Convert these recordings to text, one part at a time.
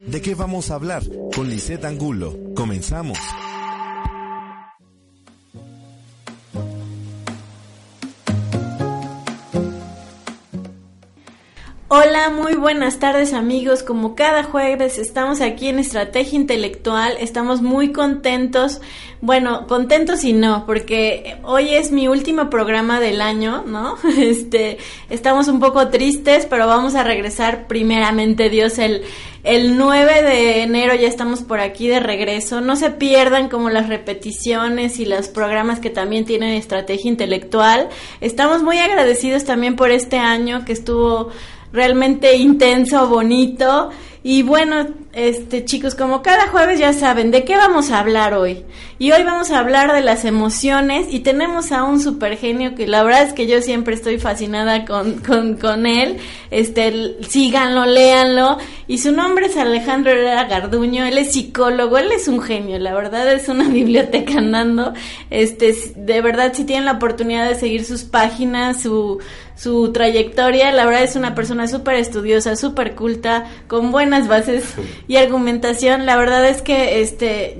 ¿De qué vamos a hablar? Con Lisette Angulo. Comenzamos. Hola, muy buenas tardes amigos. Como cada jueves estamos aquí en Estrategia Intelectual. Estamos muy contentos. Bueno, contentos y no, porque hoy es mi último programa del año, ¿no? Este, estamos un poco tristes, pero vamos a regresar primeramente Dios el el 9 de enero ya estamos por aquí de regreso. No se pierdan como las repeticiones y los programas que también tienen estrategia intelectual. Estamos muy agradecidos también por este año que estuvo realmente intenso, bonito. Y bueno, este chicos, como cada jueves ya saben de qué vamos a hablar hoy. Y hoy vamos a hablar de las emociones y tenemos a un super genio que la verdad es que yo siempre estoy fascinada con, con, con él. Este, síganlo, léanlo. Y su nombre es Alejandro Herrera Garduño, él es psicólogo, él es un genio, la verdad es una biblioteca andando. Este, de verdad si tienen la oportunidad de seguir sus páginas, su su trayectoria, la verdad es una persona súper estudiosa, súper culta, con buenas bases y argumentación. La verdad es que este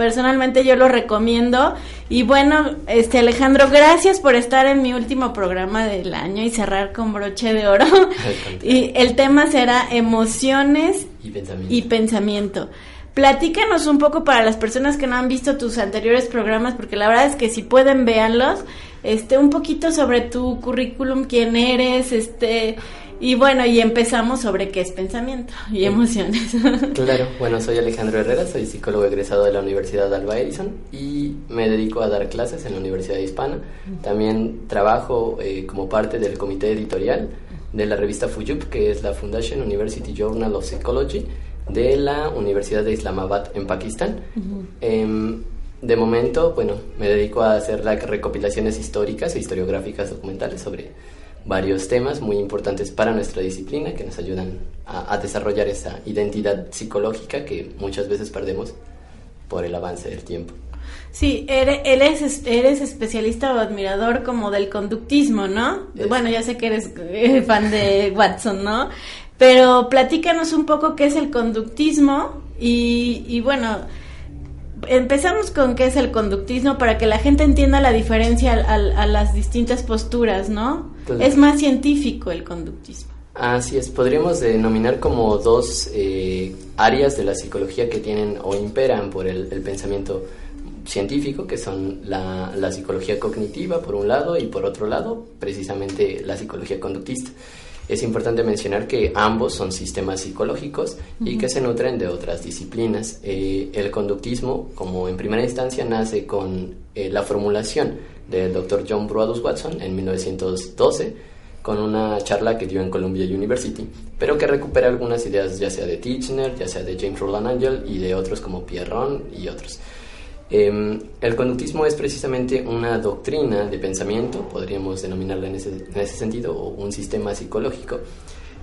personalmente yo lo recomiendo. Y bueno, este Alejandro, gracias por estar en mi último programa del año y cerrar con broche de oro. y el tema será emociones y pensamiento. y pensamiento. Platícanos un poco para las personas que no han visto tus anteriores programas, porque la verdad es que si pueden véanlos este, un poquito sobre tu currículum, quién eres, este, y bueno, y empezamos sobre qué es pensamiento y emociones. Claro, bueno, soy Alejandro Herrera, soy psicólogo egresado de la Universidad Alba Edison y me dedico a dar clases en la Universidad Hispana. También trabajo eh, como parte del comité editorial de la revista FUJUP, que es la Foundation University Journal of Psychology de la Universidad de Islamabad en Pakistán. De momento, bueno, me dedico a hacer las recopilaciones históricas e historiográficas documentales sobre varios temas muy importantes para nuestra disciplina que nos ayudan a, desarrollar esa identidad psicológica que muchas veces perdemos por el avance del tiempo. Sí, eres, eres especialista o admirador como del conductismo, ¿no? Bueno, ya sé que eres eh, fan de Watson, ¿no? Pero platícanos un poco qué es el conductismo y, y bueno, empezamos con qué es el conductismo para que la gente entienda la diferencia a, las distintas posturas, ¿no? Es más científico el conductismo. Así es, podríamos denominar como dos eh, áreas de la psicología que tienen o imperan por el, pensamiento científico, que son la, la, psicología cognitiva por un lado y por otro lado precisamente la psicología conductista es importante mencionar que ambos son sistemas psicológicos y que se nutren de otras disciplinas. Eh, el conductismo, como en primera instancia, nace con eh, la formulación del doctor John Broadus Watson en 1912 con una charla que dio en Columbia University, pero que recupera algunas ideas ya sea de Titchener, ya sea de James Roland Angel y de otros como Pierron y otros. Em, el conductismo es precisamente una doctrina de pensamiento, podríamos denominarla en ese, en ese sentido, o un sistema psicológico,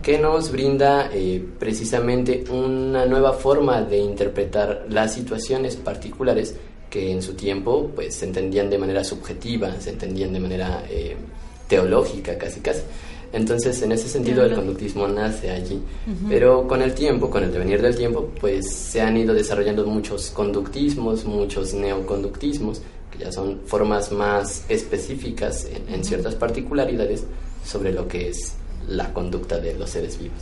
que nos brinda eh, precisamente una nueva forma de interpretar las situaciones particulares que en su tiempo pues, se entendían de manera subjetiva, se entendían de manera eh, teológica casi casi. Entonces, en ese sentido, el conductismo nace allí. Pero con el tiempo, con el devenir del tiempo, pues se han ido desarrollando muchos conductismos, muchos neoconductismos, que ya son formas más específicas en, ciertas particularidades sobre lo que es la conducta de los seres vivos.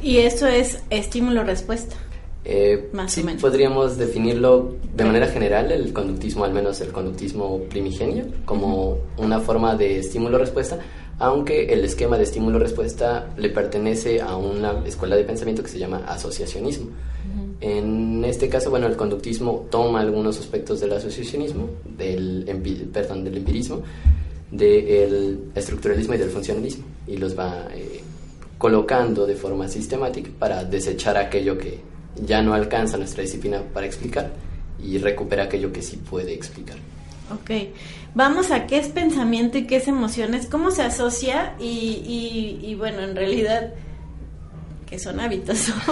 ¿Y eso es estímulo-respuesta? Eh, más sí, podríamos definirlo de manera general, el conductismo, al menos el conductismo primigenio, como una forma de estímulo-respuesta, aunque el esquema de estímulo-respuesta le pertenece a una escuela de pensamiento que se llama asociacionismo. En este caso, bueno, el conductismo toma algunos aspectos del asociacionismo, del, perdón, del empirismo, del estructuralismo y del funcionalismo, y los va eh, colocando de forma sistemática para desechar aquello que ya no alcanza nuestra disciplina para explicar y recupera aquello que sí puede explicar. Ok, vamos a qué es pensamiento y qué es emociones, cómo se asocia y, y, bueno, en realidad, ¿qué son hábitos?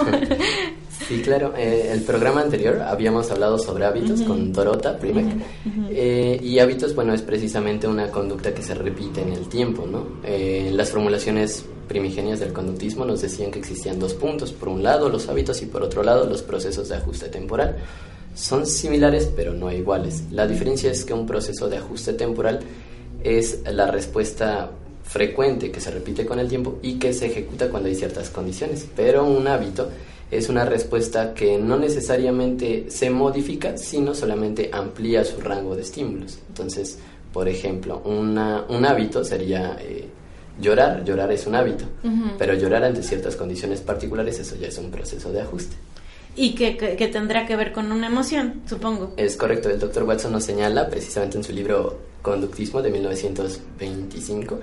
Sí, claro. Eh, el programa anterior habíamos hablado sobre hábitos con Dorota Primek. Eh, y hábitos, bueno, es precisamente una conducta que se repite en el tiempo, ¿no? Eh, las formulaciones primigenias del conductismo nos decían que existían dos puntos. Por un lado, los hábitos y por otro lado, los procesos de ajuste temporal. Son similares, pero no iguales. La diferencia es que un proceso de ajuste temporal es la respuesta frecuente que se repite con el tiempo y que se ejecuta cuando hay ciertas condiciones. Pero un hábito es una respuesta que no necesariamente se modifica, sino solamente amplía su rango de estímulos. Entonces, por ejemplo, una, un hábito sería eh, llorar. Llorar es un hábito, pero llorar ante ciertas condiciones particulares, eso ya es un proceso de ajuste. Y que, que, tendrá que ver con una emoción, supongo. Es correcto, el doctor Watson nos señala precisamente en su libro Conductismo de 1925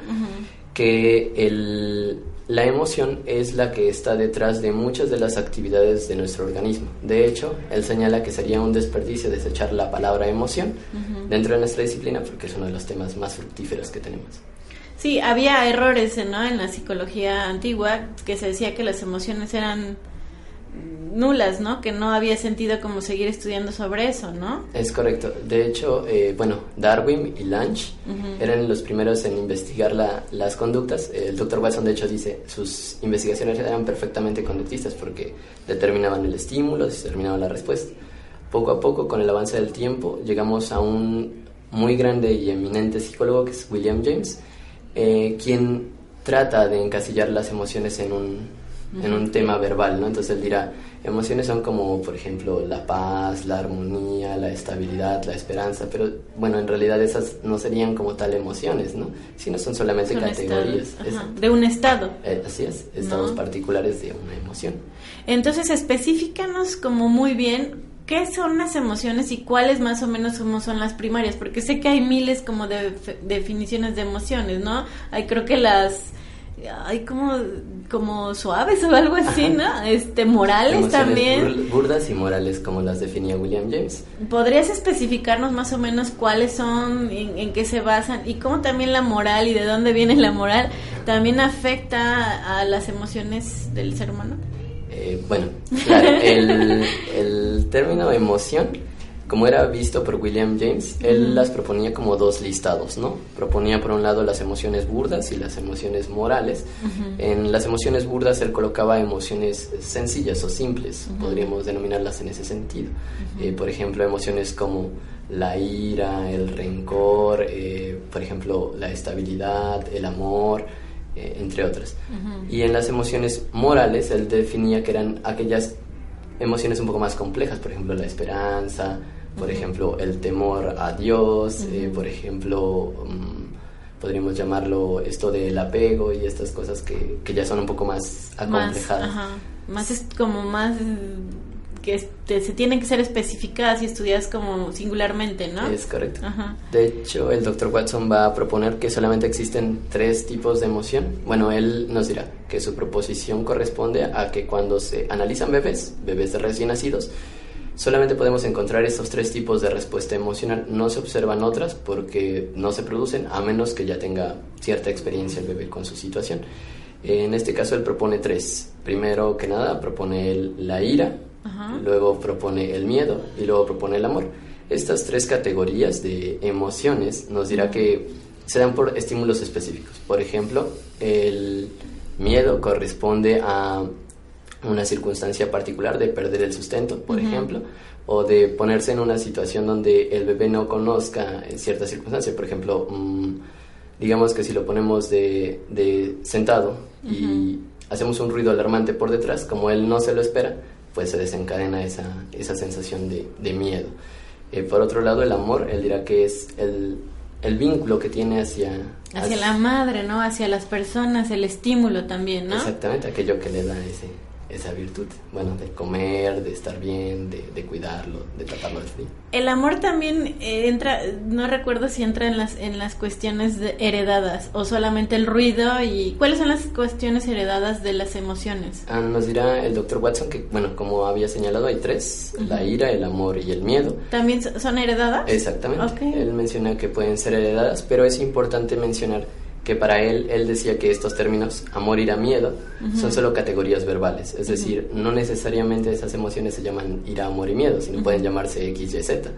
que el, la emoción es la que está detrás de muchas de las actividades de nuestro organismo. De hecho, él señala que sería un desperdicio desechar la palabra emoción dentro de nuestra disciplina porque es uno de los temas más fructíferos que tenemos. Sí, había errores ¿no? en la psicología antigua que se decía que las emociones eran nulas, ¿no? Que no había sentido como seguir estudiando sobre eso, ¿no? Es correcto. De hecho, eh, bueno, Darwin y Lange eran los primeros en investigar la, las conductas. El doctor Watson, de hecho, dice, sus investigaciones eran perfectamente conductistas porque determinaban el estímulo, determinaban la respuesta. Poco a poco, con el avance del tiempo, llegamos a un muy grande y eminente psicólogo que es William James, eh, quien trata de encasillar las emociones en un, en un tema verbal, ¿no? Entonces él dirá, emociones son como, por ejemplo, la paz, la armonía, la estabilidad, la esperanza, pero bueno, en realidad esas no serían como tal emociones, ¿no? Sino son solamente categorías. de un estado. Eh, así es, estados particulares de una emoción. Entonces, específicanos como muy bien ¿qué son las emociones y cuáles más o menos como son las primarias? Porque sé que hay miles como de definiciones de emociones, ¿no? Hay creo que las hay como, como suaves o algo así, ¿no? Este, morales también. burdas y morales, como las definía William James. ¿Podrías especificarnos más o menos cuáles son, en, qué se basan y cómo también la moral y de dónde viene la moral también afecta a las emociones del ser humano? Eh, bueno, claro, el, el término emoción como era visto por William James, él las proponía como dos listados, ¿no? Proponía por un lado las emociones burdas y las emociones morales. En las emociones burdas él colocaba emociones sencillas o simples, podríamos denominarlas en ese sentido. Eh, por ejemplo, emociones como la ira, el rencor, eh, por ejemplo, la estabilidad, el amor, eh, entre otras. Y en las emociones morales él definía que eran aquellas emociones un poco más complejas, por ejemplo, la esperanza, por ejemplo, el temor a Dios, eh, por ejemplo, mm, podríamos llamarlo esto del apego y estas cosas que, que ya son un poco más acomplejadas. Más, más es como más que este, se tienen que ser especificadas y estudiadas como singularmente, ¿no? Es correcto. De hecho, el doctor Watson va a proponer que solamente existen tres tipos de emoción. Bueno, él nos dirá que su proposición corresponde a que cuando se analizan bebés, bebés recién nacidos, Solamente podemos encontrar estos tres tipos de respuesta emocional. No se observan otras porque no se producen a menos que ya tenga cierta experiencia el bebé con su situación. En este caso él propone tres. Primero que nada propone la ira, luego propone el miedo y luego propone el amor. Estas tres categorías de emociones nos dirá que se dan por estímulos específicos. Por ejemplo, el miedo corresponde a una circunstancia particular de perder el sustento, por ejemplo, o de ponerse en una situación donde el bebé no conozca cierta circunstancia, por ejemplo, mm, digamos que si lo ponemos de, de sentado y hacemos un ruido alarmante por detrás, como él no se lo espera, pues se desencadena esa, esa sensación de, de miedo. Eh, por otro lado, el amor, él dirá que es el, el vínculo que tiene hacia, hacia... la madre, ¿no? Hacia las personas, el estímulo también, ¿no? Exactamente, aquello que le da ese, esa virtud, bueno, de comer, de estar bien, de, de cuidarlo, de tratarlo de frío. El amor también eh, entra, no recuerdo si entra en las, en las cuestiones heredadas o solamente el ruido y cuáles son las cuestiones heredadas de las emociones. Ah, nos dirá el doctor Watson que, bueno, como había señalado, hay tres, la ira, el amor y el miedo. ¿También son heredadas? Exactamente. Él menciona que pueden ser heredadas, pero es importante mencionar que para él, él decía que estos términos, amor, ira, miedo, son solo categorías verbales. Es decir, no necesariamente esas emociones se llaman ira, amor y miedo, sino pueden llamarse X, Y, Z.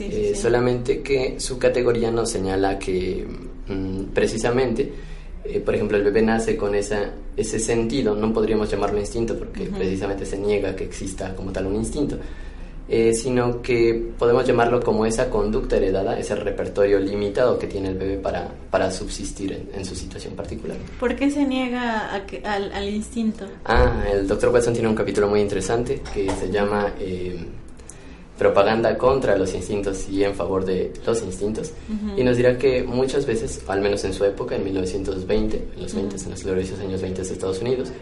Eh, solamente que su categoría nos señala que mm, precisamente, eh, por ejemplo, el bebé nace con esa, ese sentido, no podríamos llamarlo instinto porque precisamente se niega que exista como tal un instinto eh, sino que podemos llamarlo como esa conducta heredada, ese repertorio limitado que tiene el bebé para, para subsistir en, su situación particular. ¿Por qué se niega al, instinto? Ah, el doctor Watson tiene un capítulo muy interesante que se llama eh, Propaganda contra los instintos y en favor de los instintos, y nos dirá que muchas veces, al menos en su época, en 1920, en los 20, en los gloriosos años 20 de Estados Unidos,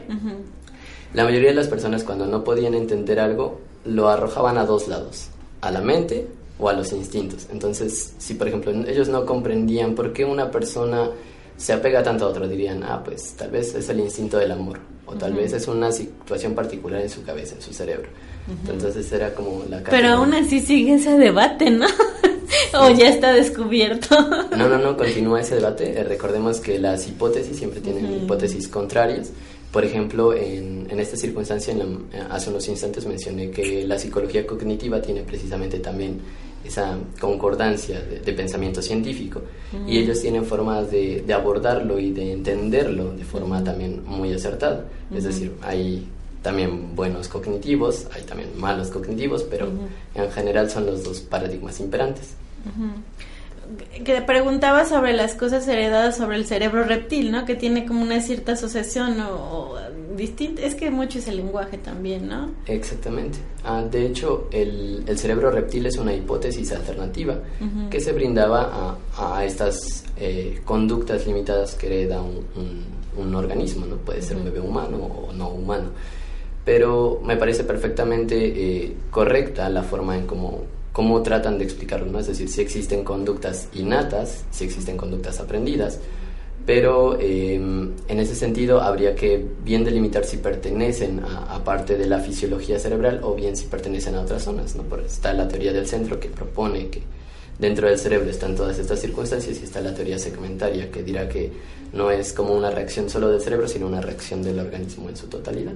la mayoría de las personas cuando no podían entender algo lo arrojaban a dos lados, a la mente o a los instintos. Entonces, si por ejemplo ellos no comprendían por qué una persona se apega tanto a otra, dirían, ah, pues tal vez es el instinto del amor, o tal vez es una situación particular en su cabeza, en su cerebro. Entonces era como la... Pero aún así sigue ese debate, ¿no? o ya está descubierto. no, no, no, continúa ese debate. Eh, recordemos que las hipótesis siempre tienen hipótesis contrarias. Por ejemplo, en, en esta circunstancia, hace unos instantes mencioné que la psicología cognitiva tiene precisamente también esa concordancia de, pensamiento científico. Y ellos tienen formas de, de, abordarlo y de entenderlo de forma también muy acertada. Es decir, hay también buenos cognitivos, hay también malos cognitivos, pero en general son los dos paradigmas imperantes que preguntaba sobre las cosas heredadas sobre el cerebro reptil, ¿no? Que tiene como una cierta asociación o, distinta. Es que mucho es el lenguaje también, ¿no? Exactamente. Ah, de hecho, el, el, cerebro reptil es una hipótesis alternativa que se brindaba a, a estas eh, conductas limitadas que hereda un, un, organismo, ¿no? Puede ser un bebé humano o no humano. Pero me parece perfectamente eh, correcta la forma en cómo cómo tratan de explicarlo, ¿no? Es decir, si existen conductas innatas, si existen conductas aprendidas, pero em, en ese sentido habría que bien delimitar si pertenecen a, parte de la fisiología cerebral o bien si pertenecen a otras zonas, ¿no? está la teoría del centro que propone que dentro del cerebro están todas estas circunstancias y está la teoría segmentaria que dirá que no es como una reacción solo del cerebro, sino una reacción del organismo en su totalidad.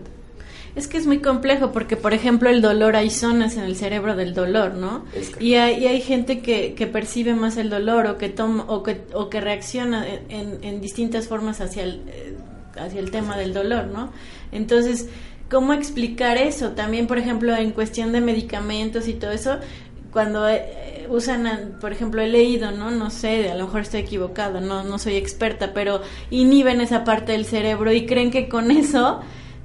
Es que es muy complejo porque, por ejemplo, el dolor, hay zonas en el cerebro del dolor, ¿no? Y hay, hay gente que, que, percibe más el dolor o que, toma, o que, o que reacciona en, en distintas formas hacia el, eh, hacia el tema del dolor, ¿no? Entonces, ¿cómo explicar eso? También, por ejemplo, en cuestión de medicamentos y todo eso, cuando eh, usan, por ejemplo, he leído, ¿no? No sé, a lo mejor estoy equivocado, no, no soy experta, pero inhiben esa parte del cerebro y creen que con eso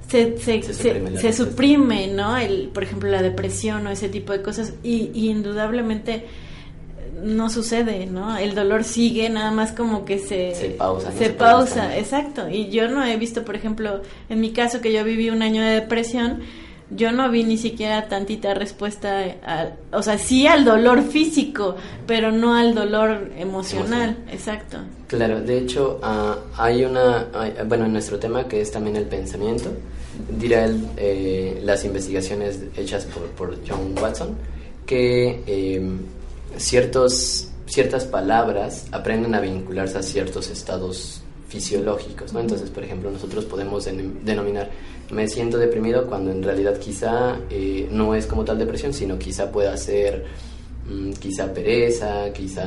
se, se, suprime, ¿no? El, por ejemplo, la depresión o ese tipo de cosas y, indudablemente no sucede, ¿no? El dolor sigue, nada más como que se... Se pausa. Se, pausa, exacto. Y yo no he visto, por ejemplo, en mi caso que yo viví un año de depresión, yo no vi ni siquiera tantita respuesta, a, o sea, sí al dolor físico, pero no al dolor emocional, exacto. Claro, de hecho, ah, hay una, bueno, en nuestro tema que es también el pensamiento, dirá él, eh, las investigaciones hechas por, John Watson, que em, ciertos, ciertas palabras aprenden a vincularse a ciertos estados fisiológicos, ¿no? Entonces, por ejemplo, nosotros podemos denominar me siento deprimido cuando en realidad quizá eh, no es como tal depresión, sino quizá pueda ser mm, quizá pereza, quizá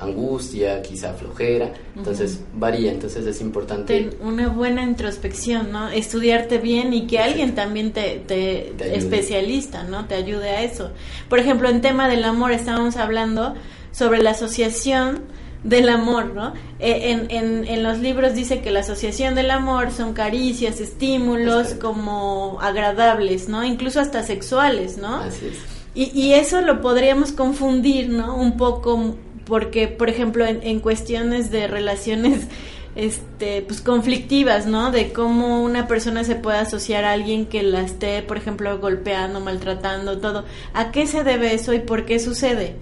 angustia, quizá flojera, entonces varía, entonces es importante. una buena introspección, ¿no? Estudiarte bien y que alguien también te, te, especialista, ¿no? Te ayude a eso. Por ejemplo, en tema del amor estábamos hablando sobre la asociación del amor, ¿no? Eh, en, en, en, los libros dice que la asociación del amor son caricias, estímulos como agradables, ¿no? Incluso hasta sexuales, ¿no? Así es. Y, y eso lo podríamos confundir, ¿no? Un poco porque, por ejemplo, en, cuestiones de relaciones este pues conflictivas, ¿no? De cómo una persona se puede asociar a alguien que la esté, por ejemplo, golpeando, maltratando, todo. ¿A qué se debe eso y por qué sucede?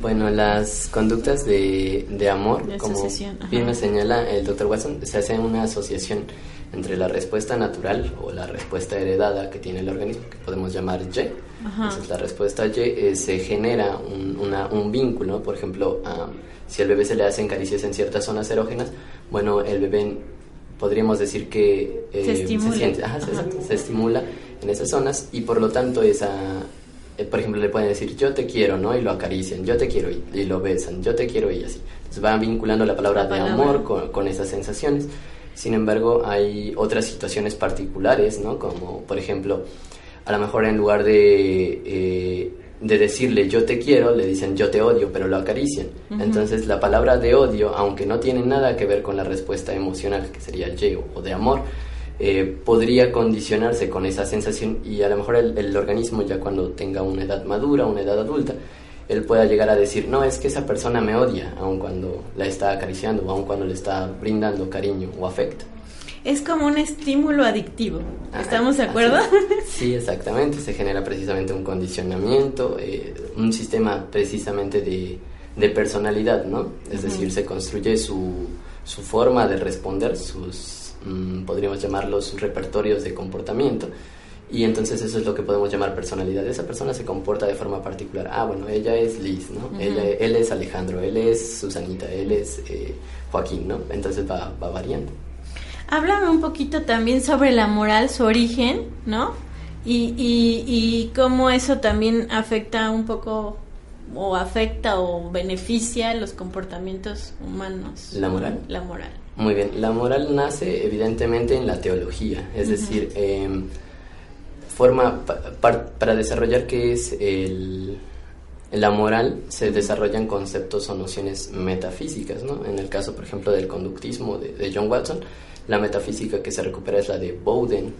Bueno, las conductas de, de amor, como bien me señala el doctor Watson, se hace una asociación entre la respuesta natural o la respuesta heredada que tiene el organismo, que podemos llamar Y. Entonces, la respuesta Y eh, se genera un, una, un vínculo, por ejemplo, si al bebé se le hacen caricias en ciertas zonas erógenas, bueno, el bebé podríamos decir que eh, se, estimula. se, estimula en esas zonas y por lo tanto esa eh, por ejemplo le pueden decir yo te quiero no y lo acarician yo te quiero y, lo besan yo te quiero y así. Entonces van vinculando la palabra de amor con, con, esas sensaciones sin embargo, hay otras situaciones particulares, ¿no? Como, por ejemplo, a lo mejor en lugar de, eh, de decirle yo te quiero, le dicen yo te odio, pero lo acarician. Entonces, la palabra de odio, aunque no tiene nada que ver con la respuesta emocional, que sería el yo, o de amor, eh, podría condicionarse con esa sensación y a lo mejor el, el organismo ya cuando tenga una edad madura, una edad adulta, él pueda llegar a decir, no, es que esa persona me odia, aun cuando la está acariciando o aun cuando le está brindando cariño o afecto. Es como un estímulo adictivo, ah, ¿estamos de acuerdo? Sí, exactamente, se genera precisamente un condicionamiento, eh, un sistema precisamente de, de personalidad, ¿no? Es decir, se construye su, su, forma de responder, sus, mm, podríamos llamarlos repertorios de comportamiento y entonces eso es lo que podemos llamar personalidad. Esa persona se comporta de forma particular. Ah, bueno, ella es Liz, ¿no? ella, él es Alejandro, él es Susanita, él es eh, Joaquín, ¿no? Entonces va, va variando. Háblame un poquito también sobre la moral, su origen, ¿no? Y, y, y cómo eso también afecta un poco o afecta o beneficia los comportamitos humanos. ¿La moral? La moral. Muy bien, la moral nace evidentemente en la teología, es decir, eh, forma para desarrollar qué es el, la moral se desarrollan conceptos o nociones metafísicas, ¿no? En el caso, por ejemplo, del conductismo de, John Watson, la metafísica que se recupera es la de Bowden.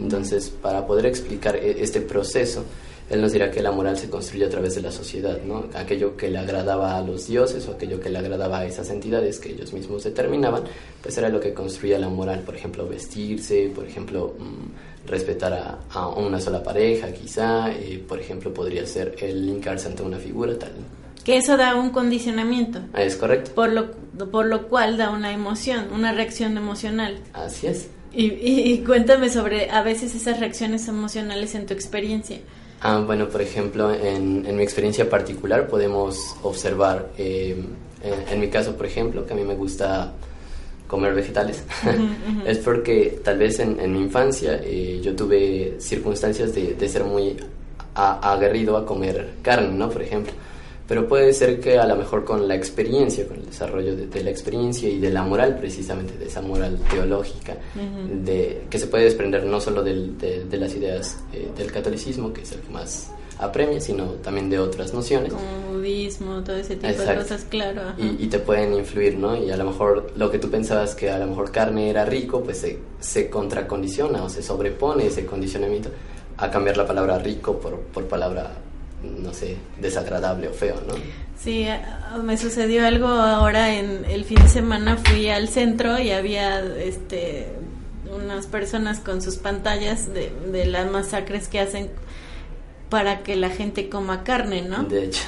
Entonces, para poder explicar e, este proceso, él nos dirá que la moral se construye a través de la sociedad, ¿no? Aquello que le agradaba a los dioses o aquello que le agradaba a esas entidades que ellos mismos determinaban, pues era lo que construía la moral, por ejemplo, vestirse, por ejemplo, mm, respetar a, una sola pareja, quizá, eh, por ejemplo, podría ser el linkarse ante una figura tal. Que eso da un condicionamiento. Es correcto. Por lo, por lo cual da una emoción, una reacción emocional. Así es. Y, cuéntame sobre a veces esas reacciones emocionales en tu experiencia. Ah, bueno, por ejemplo, en, en mi experiencia particular podemos observar, eh, en, en, mi caso, por ejemplo, que a mí me gusta comer vegetales, es porque tal vez en, mi infancia eh, yo tuve circunstancias de, de ser muy aguerrido a comer carne, ¿no? Por ejemplo. Pero puede ser que a lo mejor con la experiencia, con el desarrollo de, la experiencia y de la moral, precisamente, de esa moral teológica, de, que se puede desprender no solo del, de, las ideas eh, del catolicismo, que es el que más apremia, sino también de otras nociones. Como budismo, todo ese tipo de cosas, claro. Y, te pueden influir, ¿no? Y a lo mejor lo que tú pensabas que a lo mejor carne era rico, pues se, se contracondiciona o se sobrepone ese condicionamiento a cambiar la palabra rico por, por palabra, no sé, desagradable o feo, ¿no? Sí, me sucedió algo ahora en el fin de semana fui al centro y había este unas personas con sus pantallas de, de las masacres que hacen para que la gente coma carne, ¿no? De hecho.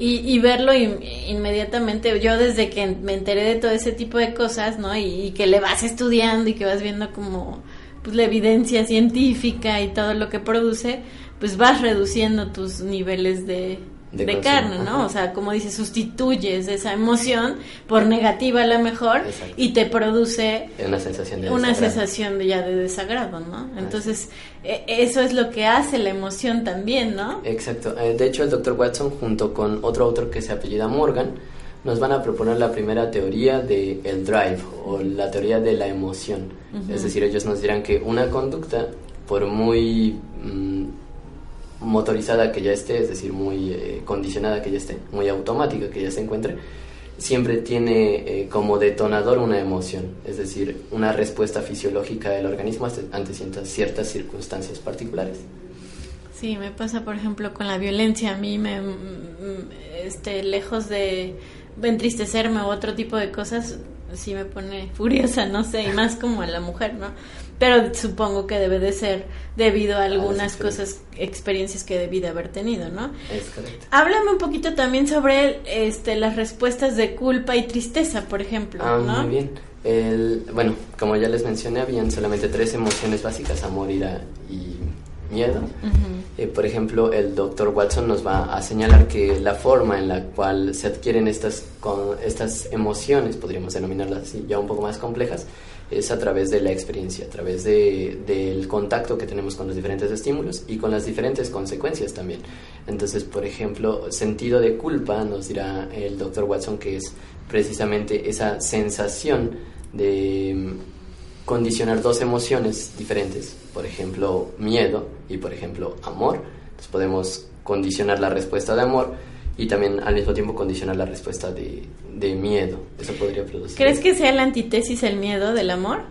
Y, verlo inmediatamente, yo desde que me enteré de todo ese tipo de cosas, ¿no? Y, que le vas estudiando y que vas viendo como pues, la evidencia científica y todo lo que produce, pues vas reduciendo tus niveles de, de, carne, ¿no? O sea, como dice, sustituyes esa emoción por negativa a lo mejor y te produce una sensación de una sensación de ya de desagrado, ¿no? Entonces, e, eso es lo que hace la emoción también, ¿no? Exacto. Eh, de hecho, el doctor Watson junto con otro autor que se apellida Morgan nos van a proponer la primera teoría de el drive o la teoría de la emoción. Es decir, ellos nos dirán que una conducta por muy mm, motorizada que ya esté, es decir, muy eh, condicionada que ya esté, muy automática que ya se encuentre, siempre tiene eh, como detonador una emoción, es decir, una respuesta fisiológica del organismo ante ciertas circunstancias particulares. Sí, me pasa, por ejemplo, con la violencia. A mí me, este, lejos de entristecerme u otro tipo de cosas, sí me pone furiosa, no sé, y más como a la mujer, ¿no? Pero supongo que debe de ser debido a algunas cosas, experiencias que debí de haber tenido, ¿no? Es correcto. Háblame un poquito también sobre este, las respuestas de culpa y tristeza, por ejemplo, ah, ¿no? Muy bien. El, bueno, como ya les mencioné, habían solamente tres emociones básicas, amor, ira y miedo. Eh, por ejemplo, el doctor Watson nos va a señalar que la forma en la cual se adquieren estas, con, estas emociones, podríamos denominarlas así, ya un poco más complejas, es a través de la experiencia, a través de, del contacto que tenemos con los diferentes estímulos y con las diferentes consecuencias también. Entonces, por ejemplo, sentido de culpa, nos dirá el doctor Watson que es precisamente esa sensación de mm, condicionar dos emociones diferentes, por ejemplo, miedo y por ejemplo, amor. Entonces podemos condicionar la respuesta de amor y también al mismo tiempo condicionar la respuesta de, de miedo. Eso podría producir. ¿Crees que sea la antítesis el miedo del amor?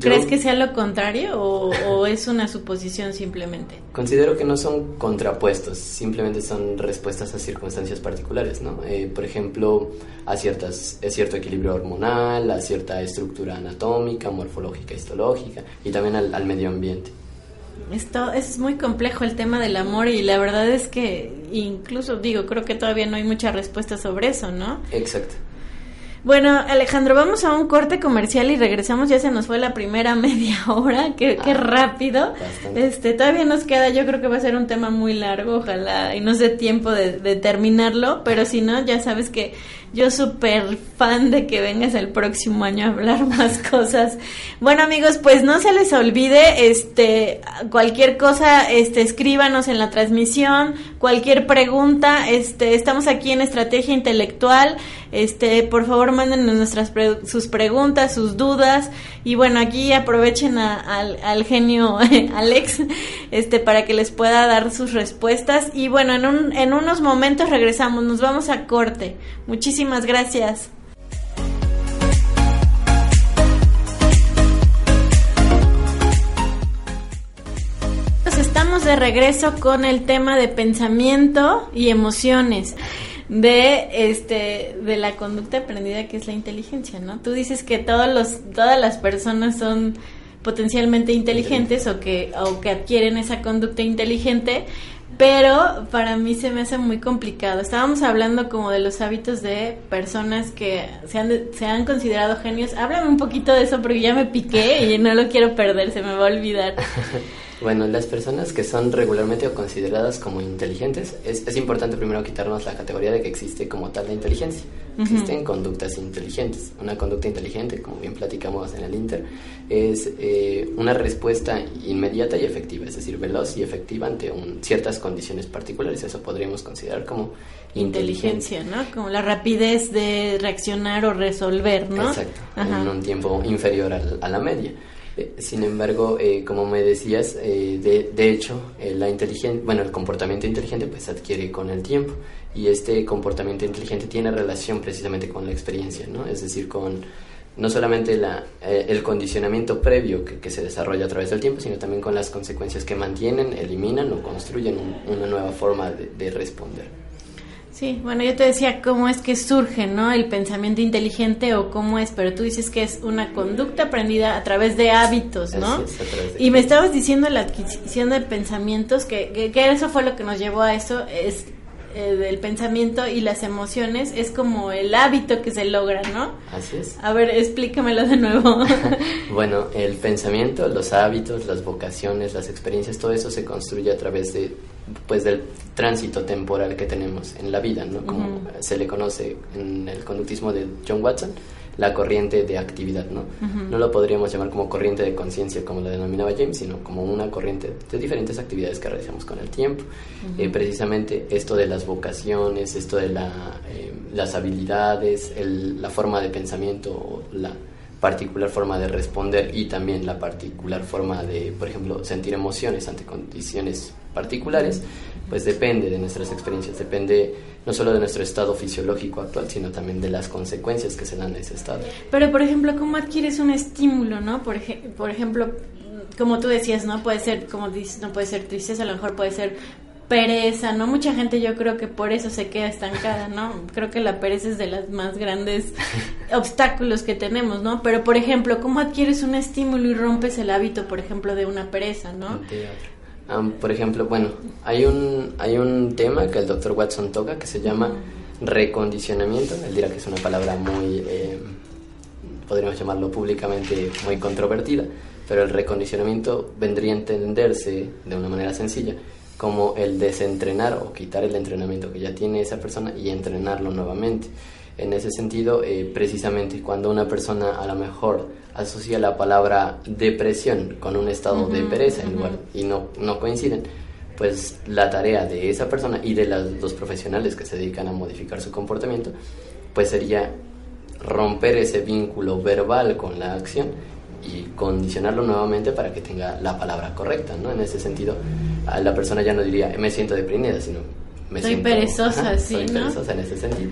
¿Crees que sea lo contrario o, es una suposición simplemente? Considero que no son contrapuestos, simplemente son respuestas a circunstancias particulares, ¿no? Eh, por ejemplo, a, ciertas, a cierto equilibrio hormonal, a cierta estructura anatómica, morfológica, histológica y también al, al medio ambiente. Esto es muy complejo el tema del amor y la verdad es que incluso digo, creo que todavía no hay mucha respuesta sobre eso, ¿no? Exacto. Bueno, Alejandro, vamos a un corte comercial y regresamos. Ya se nos fue la primera media hora, qué, qué ah, rápido. Este, todavía nos queda, yo creo que va a ser un tema muy largo, ojalá y no dé tiempo de, de terminarlo, pero si no, ya sabes que yo súper fan de que vengas el próximo año a hablar más cosas. Bueno, amigos, pues no se les olvide, este, cualquier cosa, este, escríbanos en la transmisión, cualquier pregunta, este, estamos aquí en Estrategia Intelectual, este, por favor mándenos nuestras sus preguntas, sus dudas, y bueno, aquí aprovechen al, genio Alex, este, para que les pueda dar sus respuestas, y bueno, en un, en unos momentos regresamos, nos vamos a corte. Muchísimas Muchísimas gracias. Estamos de regreso con el tema de pensamiento y emociones de este de la conducta aprendida que es la inteligencia, ¿no? Tú dices que todos los todas las personas son potencialmente inteligentes o que o que adquieren esa conducta inteligente, pero para mí se me hace muy complicado. Estábamos hablando como de los hábitos de personas que se han, se han considerado genios. Háblame un poquito de eso porque ya me piqué y no lo quiero perder, se me va a olvidar. Bueno, las personas que son regularmente consideradas como inteligentes, es, es, importante primero quitarnos la categoría de que existe como tal la inteligencia. Existen conductas inteligentes. Una conducta inteligente, como bien platicamos en el Inter, es eh, una respuesta inmediata y efectiva, es decir, veloz y efectiva ante un, ciertas condiciones particulares. Eso podríamos considerar como inteligencia. ¿no? Como la rapidez de reaccionar o resolver, ¿no? Exacto, en un tiempo inferior a la media. Eh, sin embargo, eh, como me decías, eh, de, de, hecho, la inteligencia, bueno, el comportamiento inteligente pues se adquiere con el tiempo y este comportamiento inteligente tiene relación precisamente con la experiencia, ¿no? Es decir, con no solamente la, el condicionamiento previo que, se desarrolla a través del tiempo, sino también con las consecuencias que mantienen, eliminan o construyen una nueva forma de responder. Sí, bueno, yo te decía cómo es que surge, ¿no? El pensamiento inteligente o cómo es, pero tú dices que es una conducta aprendida a través de hábitos, ¿no? y me estabas diciendo la adquisición de pensamientos, que, que, eso fue lo que nos llevó a eso, es eh, pensamiento y las emociones es como el hábito que se logra, ¿no? Así es. A ver, explícamelo de nuevo. bueno, el pensamiento, los hábitos, las vocaciones, las experiencias, todo eso se construye a través de pues del tránsito temporal que tenemos en la vida, ¿no? Como se le conoce en el conductismo de John Watson, la corriente de actividad, ¿no? No lo podríamos llamar como corriente de conciencia como lo denominaba James, sino como una corriente de diferentes actividades que realizamos con el tiempo. Eh, precisamente esto de las vocaciones, esto de la, eh, las habilidades, la forma de pensamiento, la particular forma de responder y también la particular forma de, por ejemplo, sentir emociones ante condiciones particulares, pues depende de nuestras experiencias, depende no solo de nuestro estado fisiológico actual, sino también de las consecuencias que se dan de ese estado. Pero, por ejemplo, ¿cómo adquieres un estímulo, no? Por, por ejemplo, como tú decías, ¿no? Puede ser, como dices, no puede ser tristeza, a lo mejor puede ser pereza, ¿no? Mucha gente yo creo que por eso se queda estancada, ¿no? Creo que la pereza es de las más grandes obstáculos que tenemos, ¿no? Pero, por ejemplo, ¿cómo adquieres un estímulo y rompes el hábito, por ejemplo, de una pereza, ¿no? Por ejemplo, bueno, hay un, hay un tema que el doctor Watson toca que se llama recondicionamiento. Él dirá que es una palabra muy, eh, podríamos llamarlo públicamente, muy controvertida, pero el recondicionamiento vendría a entenderse de una manera sencilla como el desentrenar o quitar el entrenamiento que ya tiene esa persona y entrenarlo nuevamente. En ese sentido, eh, precisamente cuando una persona a lo mejor asocia la palabra depresión con un estado de pereza en lugar, y no, no coinciden, pues la tarea de esa persona y de los profesionales que se dedican a modificar su comportamiento, pues sería romper ese vínculo verbal con la acción y condicionarlo nuevamente para que tenga la palabra correcta, ¿no? En ese sentido, la persona ya no diría me siento deprimida, sino me soy siento perezosa, sí, soy perezosa en ese sentido.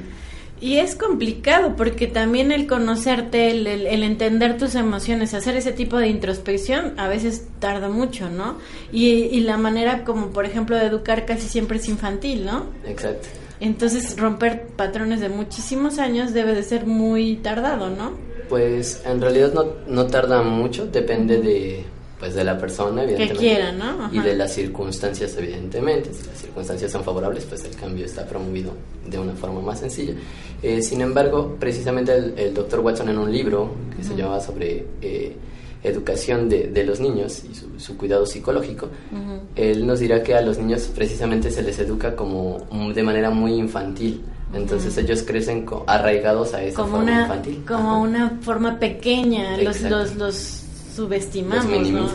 Y es complicado porque también el conocerte, el, el, entender tus emociones, hacer ese tipo de introspección, a veces tarda mucho, ¿no? Y, y, la manera como, por ejemplo, de educar casi siempre es infantil, ¿no? Exacto. Entonces, romper patrones de muchísimos años debe de ser muy tardado, ¿no? Pues en realidad no, no tarda mucho, depende de, pues de la persona, evidentemente. Que quiera, ¿no? Y de las circunstancias, evidentemente. Si las circunstancias son favorables, pues el cambio está promovido de una forma más sencilla. Eh, sin embargo, precisamente el, doctor Watson en un libro que se llama sobre eh, educación de, de, los niños y su, cuidado psicológico, él nos dirá que a los niños precisamente se les educa como de manera muy infantil entonces ellos crecen arraigados a esa como forma una, infantil. Como una forma pequeña, los, los, los, subestimamos, ¿no?